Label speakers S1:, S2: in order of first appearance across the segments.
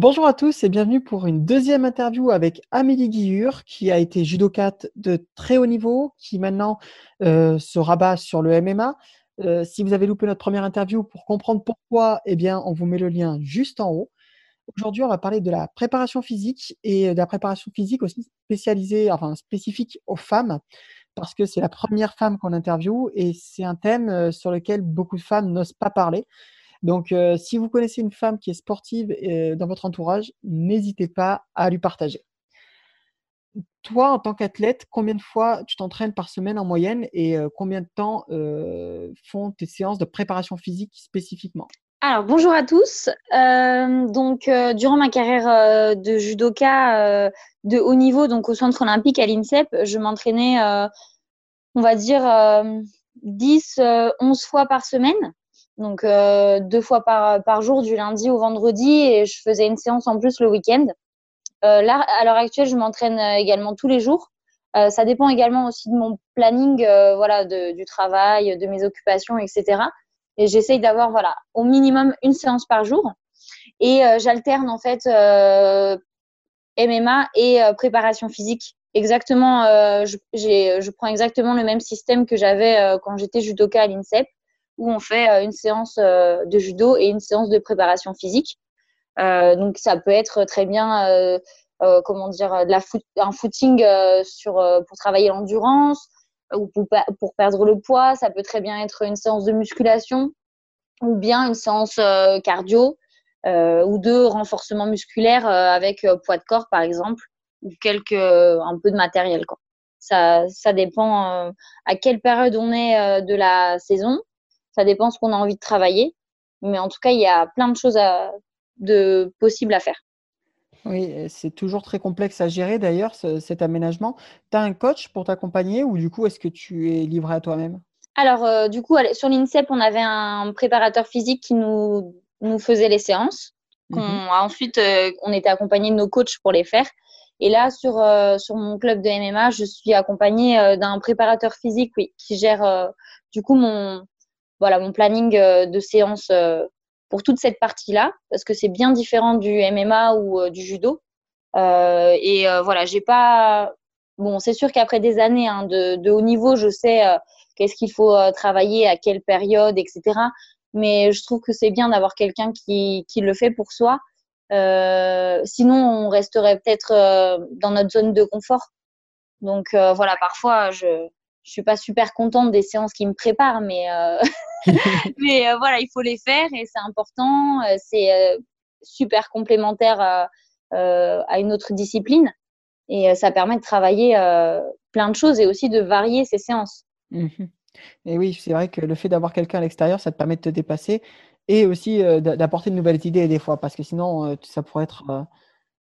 S1: Bonjour à tous et bienvenue pour une deuxième interview avec Amélie Guillure, qui a été judokate de très haut niveau, qui maintenant euh, se rabat sur le MMA. Euh, si vous avez loupé notre première interview, pour comprendre pourquoi, eh bien, on vous met le lien juste en haut. Aujourd'hui, on va parler de la préparation physique et de la préparation physique aussi spécialisée, enfin spécifique aux femmes, parce que c'est la première femme qu'on interviewe et c'est un thème euh, sur lequel beaucoup de femmes n'osent pas parler. Donc, euh, si vous connaissez une femme qui est sportive euh, dans votre entourage, n'hésitez pas à lui partager. Toi, en tant qu'athlète, combien de fois tu t'entraînes par semaine en moyenne et euh, combien de temps font tes séances de préparation physique spécifiquement?
S2: Alors bonjour à tous. donc durant ma carrière de judoka de haut niveau, donc au centre olympique à l'INSEP, je m'entraînais, on va dire 10, 11 fois par semaine donc euh, deux fois par, jour du lundi au vendredi et je faisais une séance en plus le week-end. Euh, là, à l'heure actuelle, je m'entraîne euh, également tous les jours. ça dépend également aussi de mon planning, voilà, du travail, de mes occupations, etc. Et j'essaye d'avoir, voilà, au minimum une séance par jour. Et j'alterne en fait MMA et préparation physique. Exactement, je, je prends exactement le même système que j'avais quand j'étais judoka à l'INSEP où on fait euh, une séance euh, de judo et une séance de préparation physique. Euh, donc ça peut être très bien, comment dire, un footing sur, pour travailler l'endurance ou pour, pour, perdre le poids. Ça peut très bien être une séance de musculation ou bien une séance cardio ou de renforcement musculaire avec poids de corps par exemple ou quelques un peu de matériel quoi. Ça, ça dépend à quelle période on est de la saison ça dépend ce qu'on a envie de travailler. Mais en tout cas, il y a plein de choses de possibles à faire.
S1: Oui, c'est toujours très complexe à gérer d'ailleurs cet aménagement. Tu as un coach pour t'accompagner ou du coup est-ce que tu es livré à toi-même?
S2: Alors euh, du coup sur l'INSEP, on avait un préparateur physique qui nous, nous faisait les séances. Mhm. ensuite, euh, on était accompagné de nos coachs pour les faire. Et là, sur, euh, sur mon club de MMA, je suis accompagnée d'un préparateur physique oui, qui gère du coup mon, voilà mon planning euh, de séance euh, pour toute cette partie-là, parce que c'est bien différent du MMA ou euh, du judo. et voilà, j'ai pas. Bon, c'est sûr qu'après des années hein, de, haut niveau, je sais qu'est-ce qu'il faut travailler, à quelle période, etc. Mais je trouve que c'est bien d'avoir quelqu'un qui, qui, le fait pour soi. sinon, on resterait peut-être dans notre zone de confort. Donc voilà, parfois, je, je suis pas super contente des séances qui me préparent, mais, euh, mais euh, voilà, il faut les faire et c'est important. Euh, c'est super complémentaire à une autre discipline et ça permet de travailler plein de choses et aussi de varier ces séances.
S1: Mmh et oui, c'est vrai que le fait d'avoir quelqu'un à l'extérieur, ça te permet de te dépasser et aussi d'apporter de nouvelles idées des fois, parce que sinon, ça pourrait être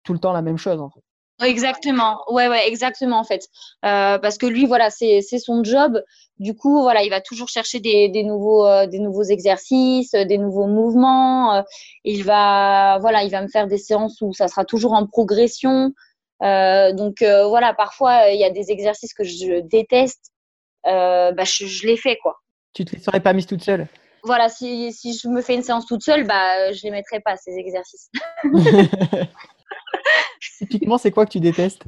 S1: tout le temps la même chose. En fait.
S2: Exactement, ouais, ouais, exactement en fait. Euh, parce que lui, voilà, c'est son job. Du coup, voilà, il va toujours chercher des, des nouveaux, euh, des nouveaux exercices, des nouveaux mouvements. Euh, il va, voilà, il va me faire des séances où ça sera toujours en progression. donc voilà, parfois il y a des exercices que je déteste. bah, je, je les fais quoi.
S1: Tu te les serais pas mise toute seule?
S2: Voilà, si, si je me fais une séance toute seule, bah, je les mettrais pas ces exercices.
S1: Typiquement, c'est quoi que tu détestes?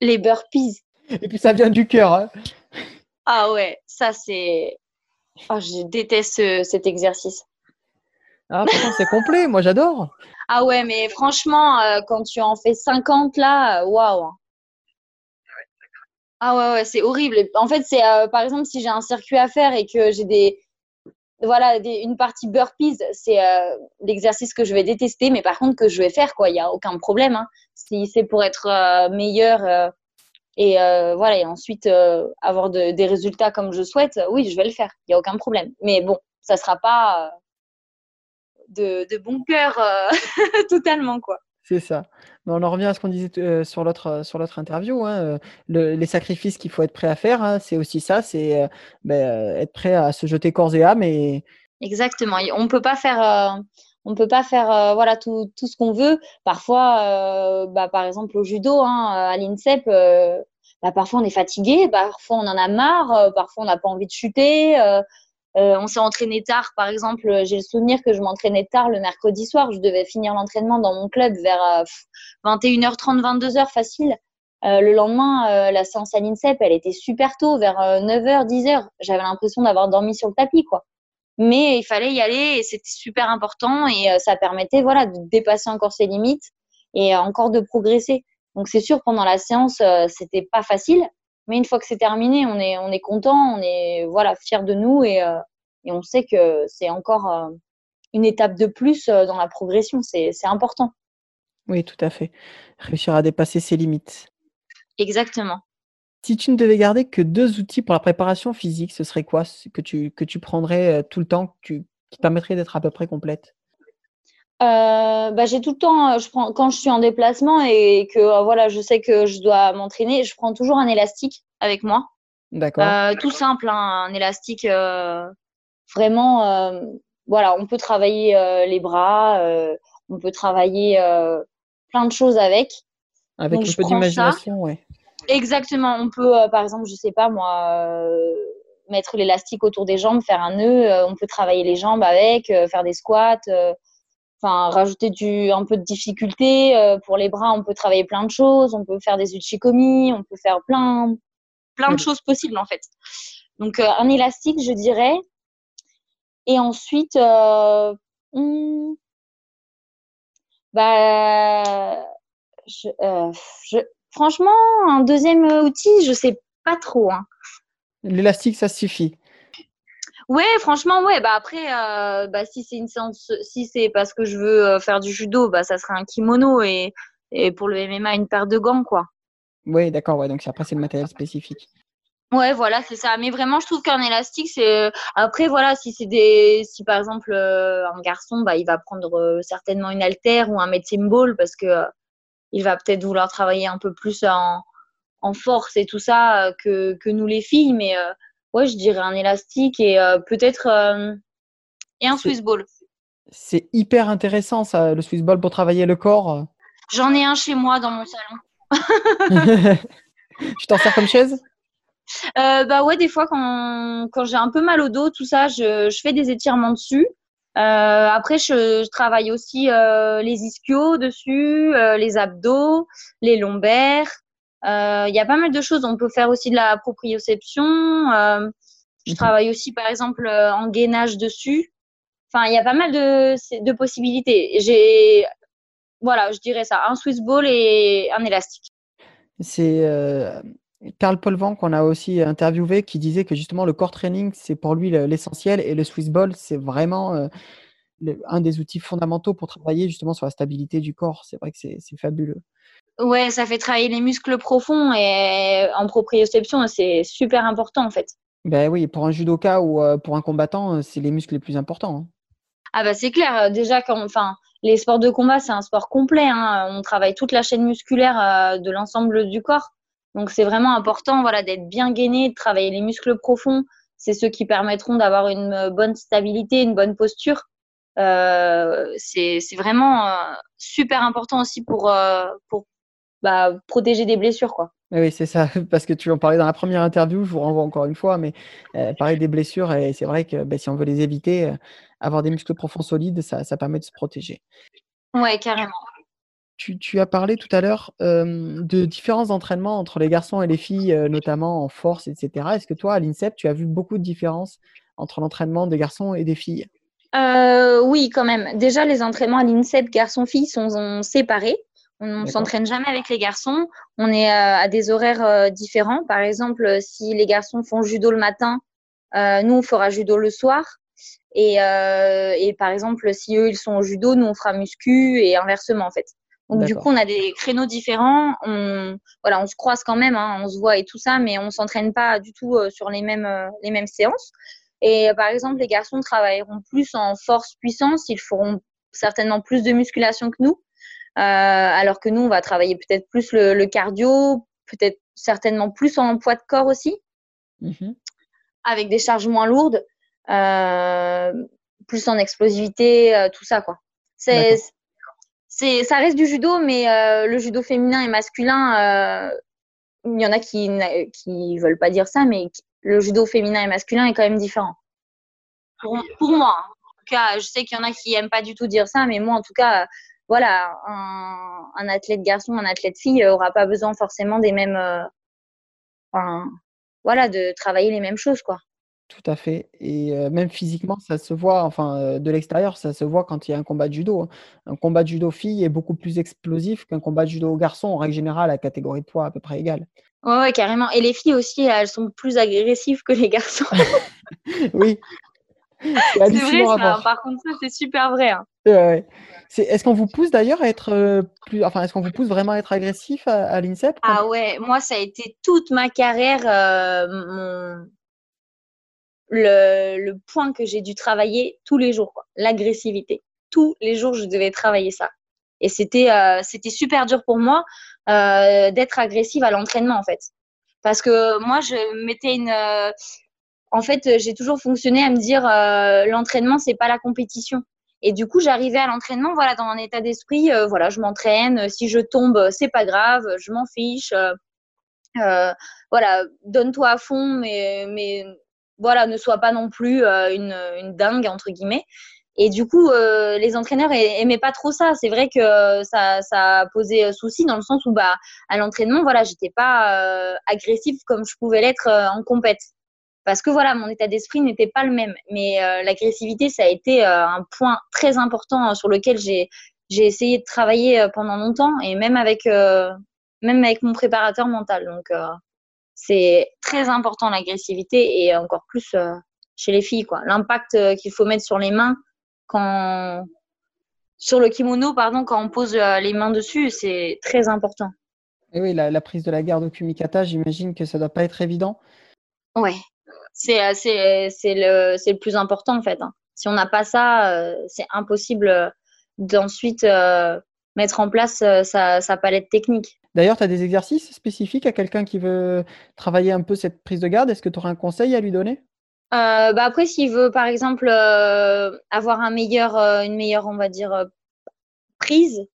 S2: Les burpees.
S1: Et puis ça vient du cœur. Hein.
S2: Ah ouais, ça c'est. Oh, je déteste cet exercice.
S1: Ah, c'est complet, moi j'adore.
S2: Ah ouais, mais franchement, euh, quand tu en fais 50 là, waouh. Ah ouais, ouais, c'est horrible. En fait, c'est euh, par exemple si j'ai un circuit à faire et que j'ai des, voilà, une partie burpees, c'est euh, l'exercice que je vais détester, mais par contre que je vais faire, quoi. Il n'y a aucun problème. Hein. Si c'est pour être euh, meilleur euh, et voilà, et ensuite avoir des résultats comme je souhaite, oui, je vais le faire. Il n'y a aucun problème. Mais bon, ça ne sera pas de, de, bon cœur totalement, quoi.
S1: C'est ça. On en revient à ce qu'on disait euh, sur l'autre euh, sur interview. Hein, euh, les sacrifices qu'il faut être prêt à faire, hein, c'est aussi ça, c'est ben, être prêt à se jeter corps et âme.
S2: Exactement. On peut pas faire, peut pas faire voilà tout, tout ce qu'on veut. Parfois, bah, par exemple au judo, hein, à l'INSEP, bah, parfois on est fatigué, parfois on en a marre, parfois on n'a pas envie de chuter. On s'est entraîné tard, par exemple. J'ai le souvenir que je m'entraînais tard le mercredi soir. Je devais finir l'entraînement dans mon club vers 21h30, 22h facile. le lendemain, la séance à l'INSEP, elle était super tôt, vers 9h, 10h. J'avais l'impression d'avoir dormi sur le tapis, quoi mais il fallait y aller et c'était super important et euh, ça permettait voilà de dépasser encore ses limites et encore de progresser. Donc c'est sûr pendant la séance euh, c'était pas facile, mais une fois que c'est terminé, on est on est content, on est voilà fier de nous et euh, et on sait que c'est encore une étape de plus dans la progression, c'est important.
S1: Oui, tout à fait. Réussir à dépasser ses limites.
S2: Exactement.
S1: Si tu ne devais garder que deux outils pour la préparation physique, ce serait quoi? Que tu, que tu prendrais tout le temps, qui te permettrait d'être à peu près complète
S2: bah, j'ai tout le temps, je prends, quand je suis en déplacement et que voilà, je sais que je dois m'entraîner, je prends toujours un élastique avec moi.
S1: D'accord.
S2: tout simple, hein, un élastique vraiment, voilà, on peut travailler les bras, on peut travailler plein de choses avec.
S1: Avec un peu d'imagination, ouais.
S2: Exactement. On peut, euh, par exemple, je sais pas moi, euh, mettre l'élastique autour des jambes, faire un nœud. Euh, on peut travailler les jambes avec, faire des squats. Enfin, rajouter du, un peu de difficulté. pour les bras, on peut travailler plein de choses. On peut faire des uchikomi. On peut faire plein, plein de choses possibles en fait. Donc, un élastique, je dirais. Et ensuite, hmm, bah, je, je, Franchement, un deuxième outil, je sais pas trop. Hein.
S1: L'élastique, ça suffit.
S2: Ouais, franchement, ouais. Bah après, euh, bah, si c'est une séance, si c'est parce que je veux euh, faire du judo, bah ça serait un kimono et, et pour le MMA une paire de gants, quoi.
S1: Oui, d'accord. Ouais, donc après c'est le matériel spécifique.
S2: Ouais, voilà, c'est ça. Mais vraiment, je trouve qu'un élastique, c'est. Après, voilà, si c'est des, si par exemple euh, un garçon, bah il va prendre certainement une haltère ou un medicine ball parce que il va peut-être vouloir travailler un peu plus en, force et tout ça euh, que, nous les filles. Mais euh, ouais, je dirais un élastique et euh, peut-être et un Swiss ball.
S1: C'est hyper intéressant ça, le Swiss ball pour travailler le corps.
S2: J'en ai un chez moi dans mon salon.
S1: tu t'en sers comme chaise?
S2: Bah ouais, des fois quand, j'ai un peu mal au dos, tout ça, je fais des étirements dessus. Euh, après, je, je, travaille aussi euh, les ischios dessus, euh, les abdos, les lombaires. Euh, il y a pas mal de choses. On peut faire aussi de la proprioception. je mhm. travaille aussi, par exemple, en gainage dessus. Enfin, il y a pas mal de, de possibilités. J'ai, voilà, je dirais ça, un Swiss ball et un élastique.
S1: C'est Karl Polvan qu'on a aussi interviewé qui disait que justement le core training c'est pour lui l'essentiel et le Swiss ball c'est vraiment euh, un des outils fondamentaux pour travailler justement sur la stabilité du corps. C'est vrai que c'est fabuleux.
S2: Ouais, ça fait travailler les muscles profonds et en proprioception c'est super important en fait.
S1: Ben oui, pour un judoka ou euh, pour un combattant, c'est les muscles les plus importants. Hein.
S2: Ah bah c'est clair, déjà quand enfin les sports de combat c'est un sport complet, hein. on travaille toute la chaîne musculaire euh, de l'ensemble du corps. Donc c'est vraiment important voilà, d'être bien gainé, de travailler les muscles profonds. C'est ceux qui permettront d'avoir une euh, bonne stabilité, une bonne posture. Euh, c'est vraiment euh, super important aussi pour, euh, pour bah, protéger des blessures. Quoi.
S1: Oui, c'est ça, parce que tu en parlais dans la première interview, je vous renvoie encore une fois, mais euh, parler des blessures, et c'est vrai que ben, si on veut les éviter, avoir des muscles profonds solides, ça, ça permet de se protéger.
S2: Ouais, carrément.
S1: Tu, as parlé tout à l'heure de différents entraînements entre les garçons et les filles, notamment en force, etc. Est-ce que toi, à l'INSEP, tu as vu beaucoup de différences entre l'entraînement des garçons et des filles?
S2: Euh, Oui, quand même. Déjà, les entraînements à l'INSEP garçons-filles sont, séparés. On ne s'entraîne jamais avec les garçons. On est à des horaires différents. Par exemple, si les garçons font judo le matin, nous, on fera judo le soir. Et, et, par exemple, si eux, ils sont au judo, nous, on fera muscu et inversement, en fait. Donc du coup, on a des créneaux différents. On, voilà, on se croise quand même, hein, on se voit et tout ça, mais on s'entraîne pas du tout euh, sur les mêmes, euh, les mêmes séances. Et par exemple, les garçons travailleront plus en force puissance, ils feront certainement plus de musculation que nous, euh, alors que nous, on va travailler peut-être plus le, cardio, peut-être certainement plus en poids de corps aussi, mmh avec des charges moins lourdes, plus en explosivité, tout ça quoi. C'est ça reste du judo, mais euh, le judo féminin et masculin, euh, il y en a qui qui veulent pas dire ça, mais le judo féminin et masculin est quand même différent. pour, moi. En tout cas, je sais qu'il y en a qui aiment pas du tout dire ça, mais moi, en tout cas, voilà, un, athlète garçon, un athlète fille aura pas besoin forcément des mêmes, enfin, voilà, de travailler les mêmes choses, quoi.
S1: Tout à fait et même physiquement, ça se voit, enfin, de l'extérieur, ça se voit quand il y a un combat de judo, hein. Un combat de judo fille est beaucoup plus explosif qu'un combat de judo garçon, en règle générale, à catégorie de poids à peu près égale.
S2: Ouais, carrément et les filles aussi, elles sont plus agressives que les garçons.
S1: Oui.
S2: C'est vrai ça, par contre ça, c'est super vrai, hein.
S1: Ouais, est-ce qu'on vous pousse d'ailleurs à être, plus enfin, est-ce qu'on vous pousse vraiment à être agressif à l'INSEP
S2: Ah ouais, moi ça a été toute ma carrière, mon le, le point que j'ai dû travailler tous les jours, l'agressivité. Tous les jours, je devais travailler ça. Et c'était euh, c'était super dur pour moi euh, d'être agressive à l'entraînement, en fait. Parce que moi, je mettais une. Euh, en fait, j'ai toujours fonctionné à me dire l'entraînement, c'est pas la compétition. Et du coup, j'arrivais à l'entraînement, voilà, dans un état d'esprit, voilà, je m'entraîne. Si je tombe, c'est pas grave, je m'en fiche. voilà, donne-toi à fond, mais, voilà, ne soit pas non plus euh, une, dingue, entre guillemets. Et du coup, euh, les entraîneurs aimaient pas trop ça. C'est vrai que ça, ça a posé souci dans le sens où, bah, à l'entraînement, voilà, j'étais pas euh, agressive comme je pouvais l'être en compète. Parce que voilà, mon état d'esprit n'était pas le même. Mais l'agressivité, ça a été un point très important sur lequel j'ai j'ai essayé de travailler pendant longtemps et même avec même avec mon préparateur mental. Donc c'est très important l'agressivité et encore plus euh, chez les filles quoi. L'impact euh, qu'il faut mettre sur les mains quand sur le kimono pardon quand on pose euh, les mains dessus, c'est très important.
S1: Et oui, la, prise de la garde au kumikata, j'imagine que ça doit pas être évident.
S2: Ouais, c'est c'est le plus important en fait. Hein. Si on n'a pas ça, c'est impossible d'ensuite mettre en place sa, sa palette technique.
S1: D'ailleurs, tu as des exercices spécifiques à quelqu'un qui veut travailler un peu cette prise de garde? Est-ce que tu auras un conseil à lui donner?
S2: Euh, bah Après, s'il veut, par exemple, euh, avoir un meilleur, euh, une meilleure, on va dire, prise,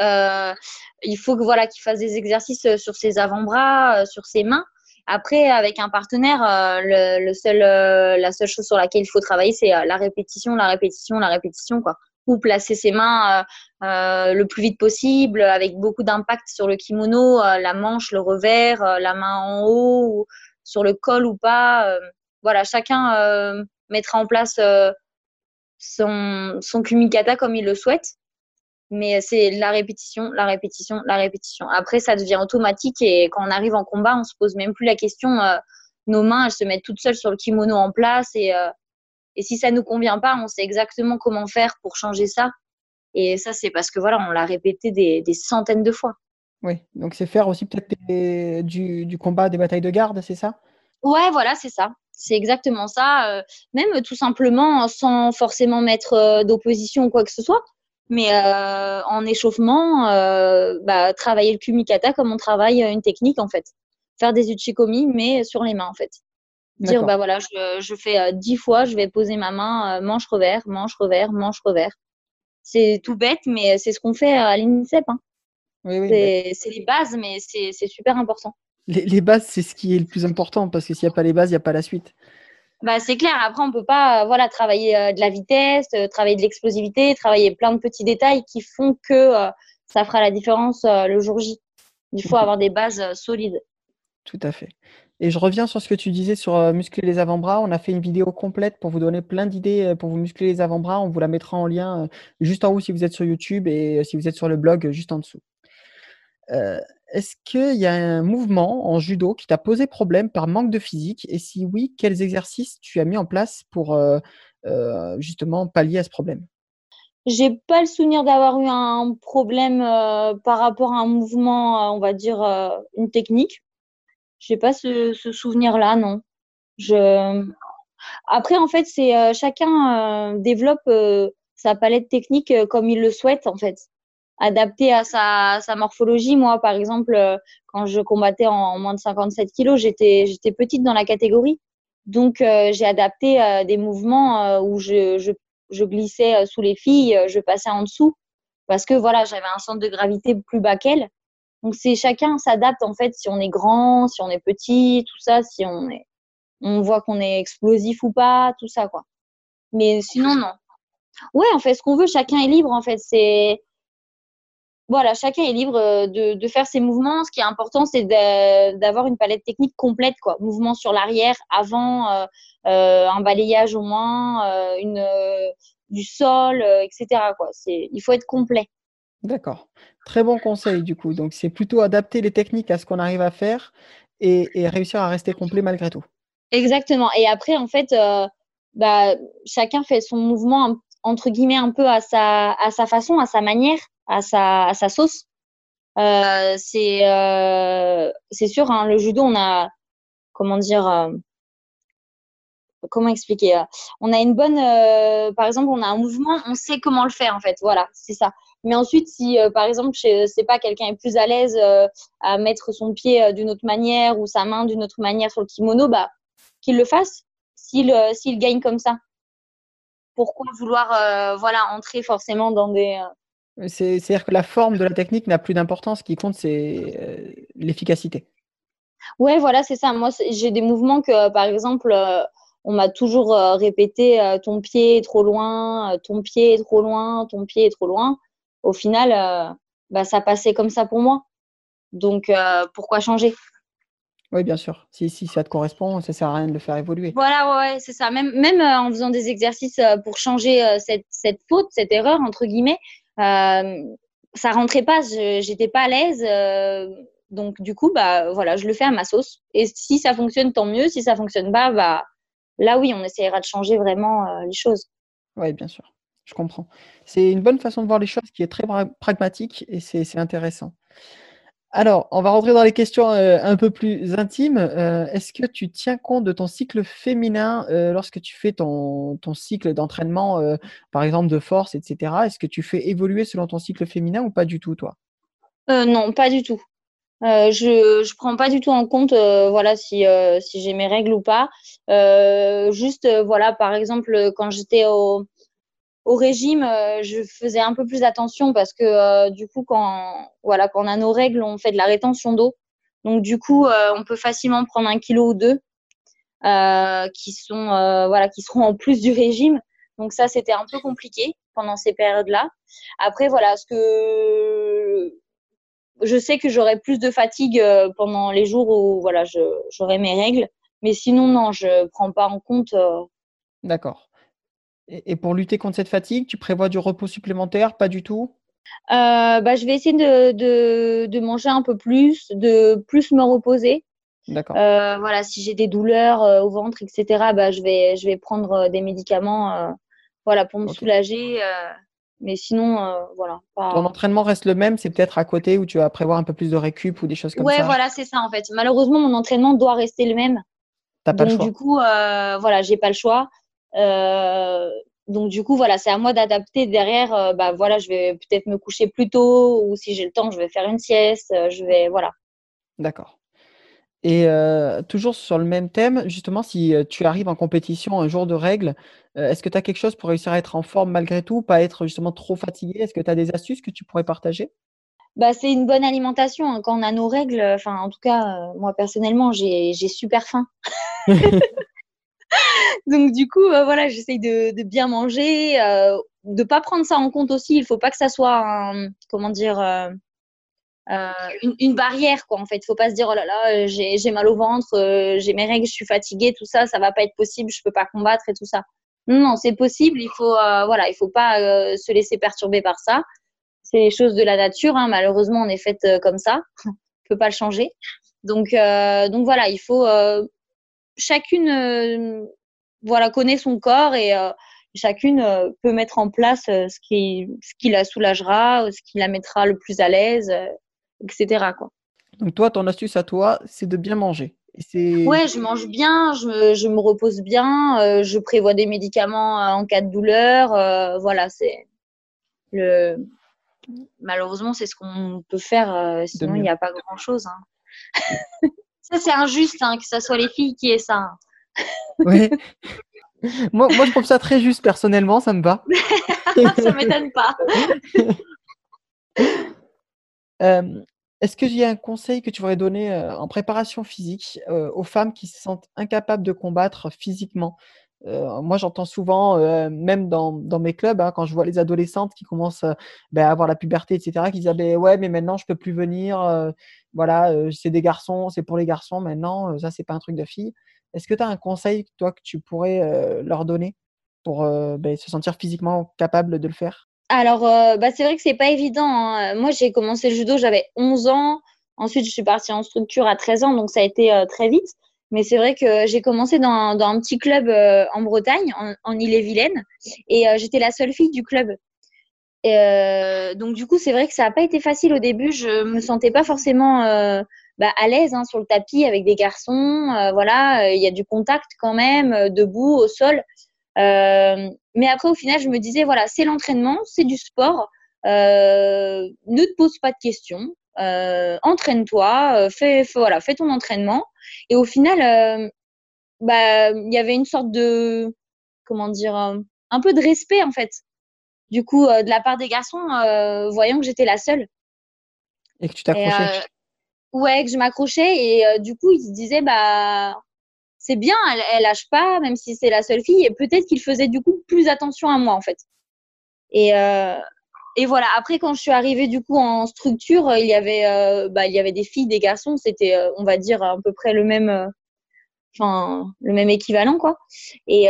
S2: il faut que voilà qu'il fasse des exercices sur ses avant-bras, sur ses mains. Après, avec un partenaire, le, seul, la seule chose sur laquelle il faut travailler, c'est la répétition, la répétition, la répétition, quoi ou placer ses mains euh, euh, le plus vite possible, avec beaucoup d'impact sur le kimono, euh, la manche, le revers, la main en haut, ou sur le col ou pas. voilà, chacun mettra en place son, son kumikata comme il le souhaite. Mais c'est la répétition, la répétition, la répétition. Après, ça devient automatique et quand on arrive en combat, on se pose même plus la question. nos mains, elles se mettent toutes seules sur le kimono en place et et si ça nous convient pas, on sait exactement comment faire pour changer ça. Et ça, c'est parce que voilà, on l'a répété des, centaines de fois.
S1: Oui, donc c'est faire aussi peut-être du, du, combat, des batailles de garde, c'est ça?
S2: Ouais, voilà, c'est ça. C'est exactement ça. Euh, même tout simplement sans forcément mettre euh, d'opposition ou quoi que ce soit. Mais euh, en échauffement, bah, travailler le kumikata comme on travaille une technique en fait. Faire des uchikomi, mais sur les mains en fait. Dire, bah voilà, je, je fais euh, dix fois, je vais poser ma main, euh, manche revers, manche revers, manche revers. C'est tout bête, mais c'est ce qu'on fait à l'INSEP. Hein. Oui, oui, c'est les bases, mais c'est super important.
S1: Les, les bases, c'est ce qui est le plus important, parce que s'il n'y a pas les bases, il n'y a pas la suite.
S2: Bah, c'est clair. Après, on peut pas voilà, travailler de la vitesse, travailler de l'explosivité, travailler plein de petits détails qui font que ça fera la différence le jour J. Il faut avoir des bases solides.
S1: Tout à fait. Et je reviens sur ce que tu disais sur euh, muscler les avant-bras. On a fait une vidéo complète pour vous donner plein d'idées euh, pour vous muscler les avant-bras. On vous la mettra en lien euh, juste en haut si vous êtes sur YouTube et si vous êtes sur le blog juste en dessous. Est-ce qu'il y a un mouvement en judo qui t'a posé problème par manque de physique? Et si oui, quels exercices tu as mis en place pour justement pallier à ce problème?
S2: J'ai pas le souvenir d'avoir eu un problème par rapport à un mouvement, on va dire une technique. J'ai pas ce, souvenir-là, non. Après, en fait, c'est euh, chacun euh, développe euh, sa palette technique comme il le souhaite, en fait, adapté à sa, morphologie. Moi, par exemple, quand je combattais en, moins de 57 kilos, j'étais j'étais petite dans la catégorie, donc j'ai adapté des mouvements où je, je, glissais sous les filles, je passais en dessous, parce que voilà, j'avais un centre de gravité plus bas qu'elle. Donc c'est chacun s'adapte en fait si on est grand, si on est petit, tout ça, si on est on voit qu'on est explosif ou pas, tout ça quoi. Mais sinon, non. Ouais, on fait ce qu'on veut, chacun est libre en fait. C'est voilà, chacun est libre euh, de, faire ses mouvements. Ce qui est important, c'est d'avoir une palette technique complète, quoi. Mouvement sur l'arrière, avant, euh, euh, un balayage au moins, une, du sol, etc. Quoi. Il faut être complet.
S1: D'accord. Très bon conseil, du coup. Donc, c'est plutôt adapter les techniques à ce qu'on arrive à faire et, réussir à rester complet malgré tout.
S2: Exactement. Et après, en fait, bah, chacun fait son mouvement, entre guillemets, un peu à sa, à sa façon, à sa manière à sa, à sa sauce. Euh, c'est euh, c'est sûr, hein, le judo, on a, comment dire, euh, comment expliquer On a une bonne, par exemple, on a un mouvement, on sait comment le faire en fait. Voilà, c'est ça. Mais ensuite, si par exemple, je sais pas, quelqu'un est plus à l'aise à mettre son pied d'une autre manière ou sa main d'une autre manière sur le kimono, bah qu'il le fasse. S'il s'il gagne comme ça. Pourquoi vouloir voilà entrer forcément dans des
S1: c'est-à-dire que la forme de la technique n'a plus d'importance. Ce qui compte, c'est euh, l'efficacité.
S2: Ouais, voilà, c'est ça. Moi, j'ai des mouvements que, par exemple, euh, on m'a toujours euh, répété ton pied est trop loin, ton pied est trop loin, ton pied est trop loin. Au final, bah, ça passait comme ça pour moi. Donc, pourquoi changer?
S1: Oui, bien sûr. Si, si ça te correspond, ça ne sert à rien de le faire évoluer.
S2: Voilà, ouais, c'est ça. Même, même en faisant des exercices pour changer cette, cette faute, cette erreur, entre guillemets, euh, ça rentrait pas, j'étais pas à l'aise. Euh, donc du coup, bah voilà, je le fais à ma sauce. Et si ça fonctionne, tant mieux. Si ça fonctionne pas, bah là oui, on essaiera de changer vraiment euh, les choses.
S1: Oui, bien sûr, je comprends. C'est une bonne façon de voir les choses qui est très pragmatique et c'est intéressant. Alors, on va rentrer dans les questions euh, un peu plus intimes. Euh, est-ce que tu tiens compte de ton cycle féminin euh, lorsque tu fais ton, cycle d'entraînement, par exemple de force, etc. Est-ce que tu fais évoluer selon ton cycle féminin ou pas du tout, toi?
S2: Non, pas du tout. je ne prends pas du tout en compte voilà, si, si j'ai mes règles ou pas. juste, voilà, par exemple, quand j'étais au, au régime, euh, je faisais un peu plus attention parce que euh, du coup, quand, voilà, quand on a nos règles, on fait de la rétention d'eau. Donc du coup, euh, on peut facilement prendre un kilo ou deux qui sont voilà, qui seront en plus du régime. Donc ça, c'était un peu compliqué pendant ces périodes-là. Après, voilà, ce que je sais que j'aurai plus de fatigue pendant les jours où voilà, j'aurai mes règles, mais sinon non, je prends pas en compte.
S1: D'accord. Et, pour lutter contre cette fatigue, tu prévois du repos supplémentaire Pas du tout?
S2: Euh, bah, Je vais essayer de, de, manger un peu plus, de plus me reposer. D'accord. Euh, voilà, si j'ai des douleurs euh, au ventre, etc., bah, je, vais, je vais prendre des médicaments voilà, pour me soulager. mais sinon, voilà.
S1: Ton entraînement reste le même, c'est peut-être à côté où tu vas prévoir un peu plus de récup ou des choses comme
S2: ça?
S1: Ouais,
S2: voilà, c'est ça en fait. Malheureusement, mon entraînement doit rester le même.
S1: T'as pas le choix.
S2: du coup, voilà, j'ai pas le choix. Euh, donc du coup, voilà, c'est à moi d'adapter derrière. Euh, bah voilà, je vais peut-être me coucher plus tôt ou si j'ai le temps, je vais faire une sieste. Euh, je vais voilà.
S1: D'accord. Et toujours sur le même thème, justement, si tu arrives en compétition un jour de règles, est-ce que tu as quelque chose pour réussir à être en forme malgré tout, pas être justement trop fatigué? Est-ce que tu as des astuces que tu pourrais partager?
S2: Bah, c'est une bonne alimentation. Hein. Quand on a nos règles, enfin, en tout cas, moi personnellement, j'ai super faim. Donc du coup, euh, voilà, j'essaye de, bien manger, euh, de pas prendre ça en compte aussi. Il faut pas que ça soit, comment dire, euh, euh, une, barrière quoi. En fait, il faut pas se dire oh là là, j'ai mal au ventre, j'ai mes règles, je suis fatiguée, tout ça, ça va pas être possible, je peux pas combattre et tout ça. Non, non, c'est possible. Il faut, voilà, il faut pas se laisser perturber par ça. C'est les choses de la nature. Hein. Malheureusement, on est fait comme ça. on peut pas le changer. Donc, donc voilà, il faut chacune euh, voilà, connaît son corps et euh, chacune euh, peut mettre en place ce, qui, ce qui la soulagera, ce qui la mettra le plus à l'aise, etc. Quoi.
S1: Donc toi, ton astuce à toi, c'est de bien manger.
S2: Et ouais, je mange bien, je me, je me repose bien, je prévois des médicaments en cas de douleur. voilà, c'est le. Malheureusement, c'est ce qu'on peut faire. sinon, il n'y a pas grand-chose. Hein. Ça, c'est injuste hein, que ce soit les filles qui aient ça.
S1: Oui. moi, moi, je trouve ça très juste personnellement, ça me va.
S2: ça m'étonne pas.
S1: Euh, est-ce qu'il y a un conseil que tu voudrais donner euh, en préparation physique euh, aux femmes qui se sentent incapables de combattre physiquement? Moi, j'entends souvent, même dans, dans, mes clubs, hein, quand je vois les adolescentes qui commencent ben, à avoir la puberté, etc., qui disent ah, ben, Ouais, mais maintenant, je peux plus venir. Voilà, c'est des garçons, c'est pour les garçons maintenant. ça, c'est pas un truc de fille. Est-ce que tu as un conseil, toi, que tu pourrais leur donner pour ben, se sentir physiquement capable de le faire?
S2: Alors, bah, c'est vrai que c'est pas évident. Hein. Moi, j'ai commencé le judo, j'avais 11 ans. Ensuite, je suis partie en structure à 13 ans, donc ça a été très vite. Mais c'est vrai que j'ai commencé dans, un petit club en Bretagne, en, Ille-et-Vilaine, et j'étais la seule fille du club. Euh, donc du coup, c'est vrai que ça n'a pas été facile au début. Je me sentais pas forcément bah, à l'aise hein, sur le tapis avec des garçons. voilà, il y a du contact quand même, debout au sol. mais après, au final, je me disais voilà, c'est l'entraînement, c'est du sport. ne te pose pas de questions. entraîne-toi, fais, voilà, fais ton entraînement. Et au final, euh, bah, il y avait une sorte de, comment dire, euh, un peu de respect en fait. Du coup, euh, de la part des garçons, voyant que j'étais la seule.
S1: Et que tu t'accrochais.
S2: ouais, que je m'accrochais et du coup, ils se disaient, bah, c'est bien, elle, elle lâche pas, même si c'est la seule fille. Et peut-être qu'ils faisaient du coup plus attention à moi en fait. Et, et voilà. Après, quand je suis arrivée du coup en structure, il y avait, euh, bah, il y avait des filles, des garçons. C'était, euh, on va dire, à peu près le même, euh, enfin, le même équivalent, quoi. Et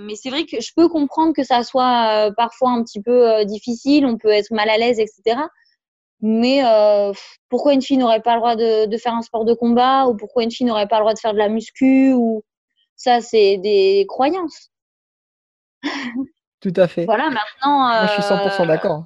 S2: mais c'est vrai que je peux comprendre que ça soit parfois un petit peu difficile. On peut être mal à l'aise, etc. Mais pourquoi une fille n'aurait pas le droit de, de, faire un sport de combat ou pourquoi une fille n'aurait pas le droit de faire de la muscu ou ça, c'est des croyances.
S1: Tout à fait.
S2: Voilà, maintenant.
S1: Moi, je suis 100% d'accord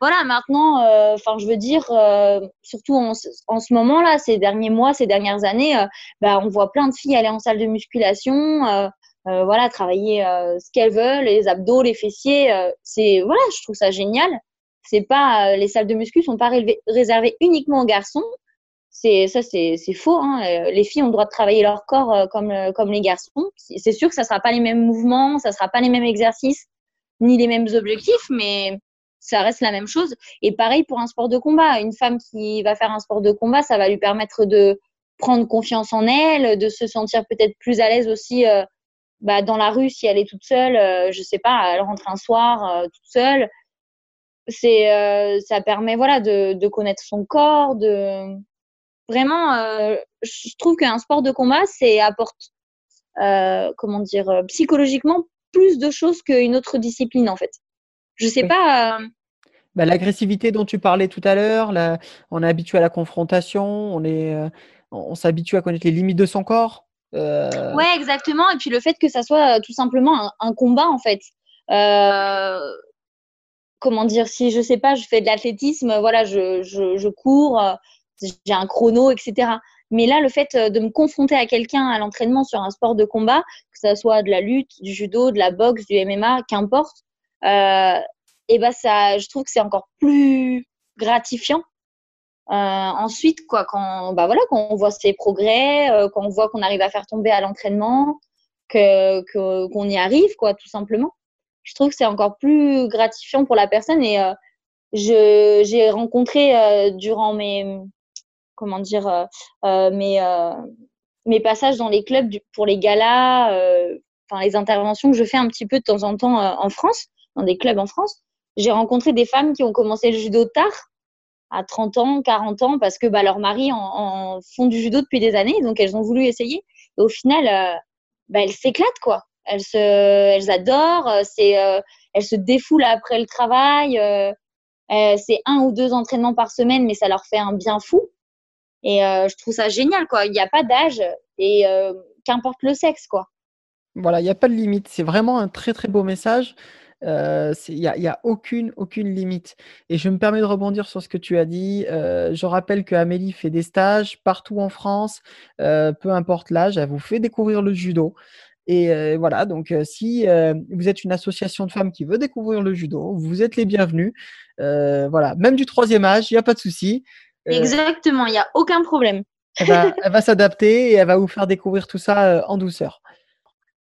S2: voilà, maintenant, euh, enfin, je veux dire, euh, surtout en, ce moment-là, ces derniers mois, ces dernières années, euh, bah, on voit plein de filles aller en salle de musculation, voilà, travailler ce qu'elles veulent, les abdos, les fessiers. c'est voilà, je trouve ça génial. C'est pas les salles de muscu sont pas réservées uniquement aux garçons. C'est ça, c'est faux. Hein. Les filles ont le droit de travailler leur corps comme comme les garçons. C'est sûr que ça sera pas les mêmes mouvements, ça sera pas les mêmes exercices, ni les mêmes objectifs, mais ça reste la même chose. Et pareil pour un sport de combat. Une femme qui va faire un sport de combat, ça va lui permettre de prendre confiance en elle, de se sentir peut-être plus à l'aise aussi euh, bah, dans la rue si elle est toute seule. Euh, je sais pas, elle rentre un soir euh, toute seule. C'est, ça permet voilà de, de, connaître son corps, de vraiment. je trouve qu'un sport de combat, c'est apporte comment dire psychologiquement plus de choses qu'une autre discipline en fait. Je sais pas. Euh,
S1: bah, l'agressivité dont tu parlais tout à l'heure, on est habitué à la confrontation, on est, euh, on s'habitue à connaître les limites de son corps.
S2: Euh... Ouais, exactement. Et puis le fait que ça soit euh, tout simplement un, combat en fait. comment dire Si je sais pas, je fais de l'athlétisme, voilà, je, je, je cours, j'ai un chrono, etc. Mais là, le fait de me confronter à quelqu'un à l'entraînement sur un sport de combat, que ce soit de la lutte, du judo, de la boxe, du MMA, qu'importe, et ben ça, je trouve que c'est encore plus gratifiant. Euh, ensuite, quoi, quand, bah voilà, quand on voit ses progrès, euh, quand on voit qu'on arrive à faire tomber à l'entraînement, que qu'on y arrive, quoi, tout simplement. Je trouve que c'est encore plus gratifiant pour la personne et je j'ai rencontré durant mes comment dire mes mes passages dans les clubs pour les galas, enfin les interventions que je fais un petit peu de temps en temps en France dans des clubs en France, j'ai rencontré des femmes qui ont commencé le judo tard, à 30 ans, 40 ans, parce que bah, leurs maris en, font du judo depuis des années, donc elles ont voulu essayer. Au final, euh, bah, elles s'éclatent, quoi. Elles, adorent, euh, euh, elles se défoulent après le travail. c'est un ou deux entraînements par semaine, mais ça leur fait un bien fou. Et je trouve ça génial, quoi. Il n'y a pas d'âge et qu'importe le sexe, quoi.
S1: Voilà, il n'y a pas de limite. C'est vraiment un très très beau message. Il n'y a, y a, aucune, aucune limite. Et je me permets de rebondir sur ce que tu as dit. je rappelle que Amélie fait des stages partout en France, peu importe l'âge, elle vous fait découvrir le judo. Et voilà, donc si vous êtes une association de femmes qui veut découvrir le judo, vous êtes les bienvenus. voilà, même du troisième âge, il n'y a pas de souci.
S2: Exactement, il n'y a aucun problème.
S1: elle va, va s'adapter et elle va vous faire découvrir tout ça en douceur.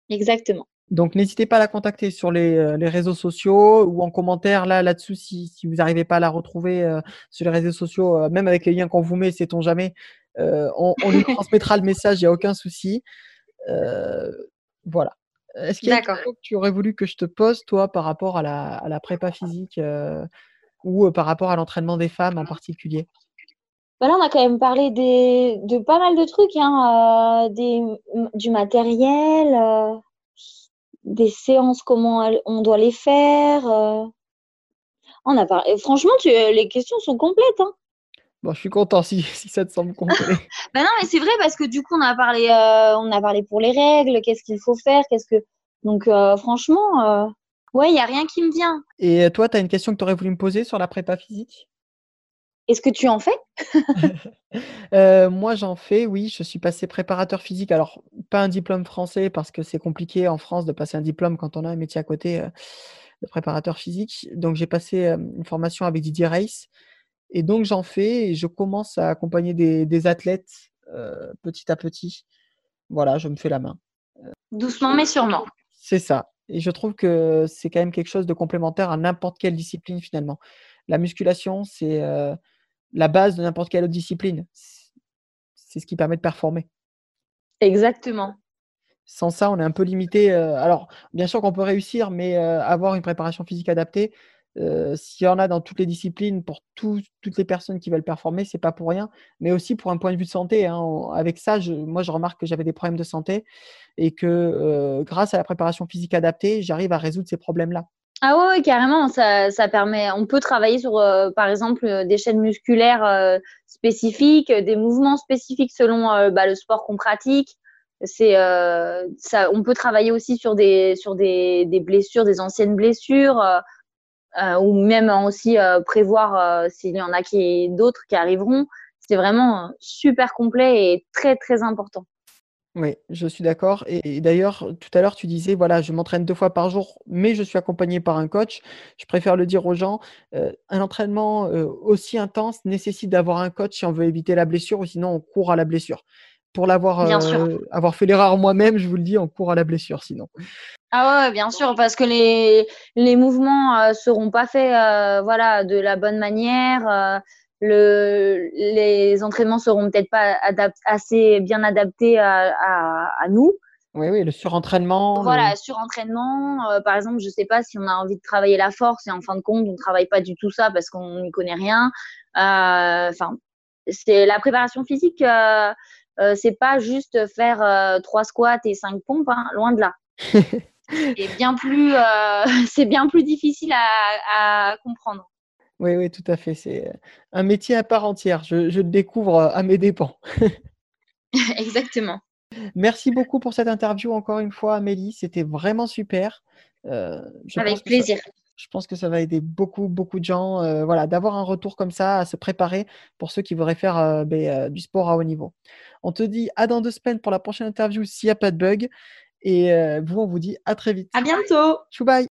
S2: Exactement.
S1: Donc, n'hésitez pas à la contacter sur les, euh, les, réseaux sociaux ou en commentaire là, là-dessus si, si vous n'arrivez pas à la retrouver euh, sur les réseaux sociaux, euh, même avec les liens qu'on vous met, sait-on jamais, on, on, lui transmettra le message, il n'y a aucun souci. voilà. Est-ce qu'il y a une question que tu aurais voulu que je te pose, toi, par rapport à la, à la prépa physique ou par rapport à l'entraînement des femmes en particulier?
S2: Bah là, on a quand même parlé des, de pas mal de trucs, hein, des, du matériel, des séances, comment on doit les faire. On a parlé, franchement, tu, les questions sont complètes. Hein.
S1: Bon, je suis content si, si ça te semble complet.
S2: ben non, mais c'est vrai parce que du coup, on a parlé, euh, on a parlé pour les règles, qu'est-ce qu'il faut faire, qu'est-ce que. Donc, euh, franchement, euh, ouais, il n'y a rien qui me vient.
S1: Et toi, tu as une question que tu aurais voulu me poser sur la prépa physique?
S2: Est-ce que tu en fais?
S1: Moi, j'en fais, oui. Je suis passé préparateur physique. Alors, pas un diplôme français parce que c'est compliqué en France de passer un diplôme quand on a un métier à côté de préparateur physique. Donc, j'ai passé une formation avec Didier Reiss et donc, j'en fais et je commence à accompagner des, athlètes petit à petit. Voilà, je me fais la main.
S2: Doucement mais sûrement.
S1: C'est ça. Et je trouve que c'est quand même quelque chose de complémentaire à n'importe quelle discipline finalement. La musculation, c'est la base de n'importe quelle autre discipline. C'est ce qui permet de performer.
S2: Exactement.
S1: Sans ça, on est un peu limité. alors, bien sûr qu'on peut réussir, mais avoir une préparation physique adaptée, euh, s'il y en a dans toutes les disciplines, pour toutes les personnes qui veulent performer, c'est pas pour rien, mais aussi pour un point de vue de santé. Hein. Avec ça, moi, je remarque que j'avais des problèmes de santé et que euh, grâce à la préparation physique adaptée, j'arrive à résoudre ces problèmes-là.
S2: Ah ouais, carrément, ça, permet. On peut travailler sur, euh, par exemple, des chaînes musculaires spécifiques, des mouvements spécifiques selon bah, le sport qu'on pratique. C'est, ça, on peut travailler aussi sur des, sur des, des blessures, des anciennes blessures. Euh, ou même aussi euh, prévoir euh, s'il y en a qui d'autres qui arriveront. C'est vraiment super complet et très très important.
S1: Oui, je suis d'accord. Et, d'ailleurs, tout à l'heure, tu disais, voilà, je m'entraîne deux fois par jour, mais je suis accompagné par un coach. Je préfère le dire aux gens, un entraînement aussi intense nécessite d'avoir un coach si on veut éviter la blessure, ou sinon on court à la blessure. Pour l'avoir avoir fait l'erreur moi-même, je vous le dis, on court à la blessure sinon.
S2: Ah ouais, bien sûr, parce que les, les mouvements euh, seront pas faits euh, voilà, de la bonne manière. Euh, le, les entraînements seront peut-être pas assez bien adaptés à, à, nous.
S1: Oui, oui, le surentraînement.
S2: Voilà, le... surentraînement. par exemple, je sais pas si on a envie de travailler la force et en fin de compte, on ne travaille pas du tout ça parce qu'on n'y connaît rien. Enfin, c'est la préparation physique. c'est pas juste faire trois squats et cinq pompes, hein, loin de là. c'est bien plus, euh, c'est bien plus difficile à, comprendre.
S1: Oui, oui, tout à fait. C'est un métier à part entière. Je, je le découvre à mes dépens.
S2: Exactement.
S1: Merci beaucoup pour cette interview encore une fois, Amélie. C'était vraiment super.
S2: Euh, Avec plaisir.
S1: je pense que ça va aider beaucoup, beaucoup de gens euh, voilà, d'avoir un retour comme ça, à se préparer pour ceux qui voudraient faire ben, du sport à haut niveau. On te dit à dans deux semaines pour la prochaine interview s'il n'y a pas de bug. Et vous, on vous dit à très vite.
S2: À bientôt.
S1: Chou bye.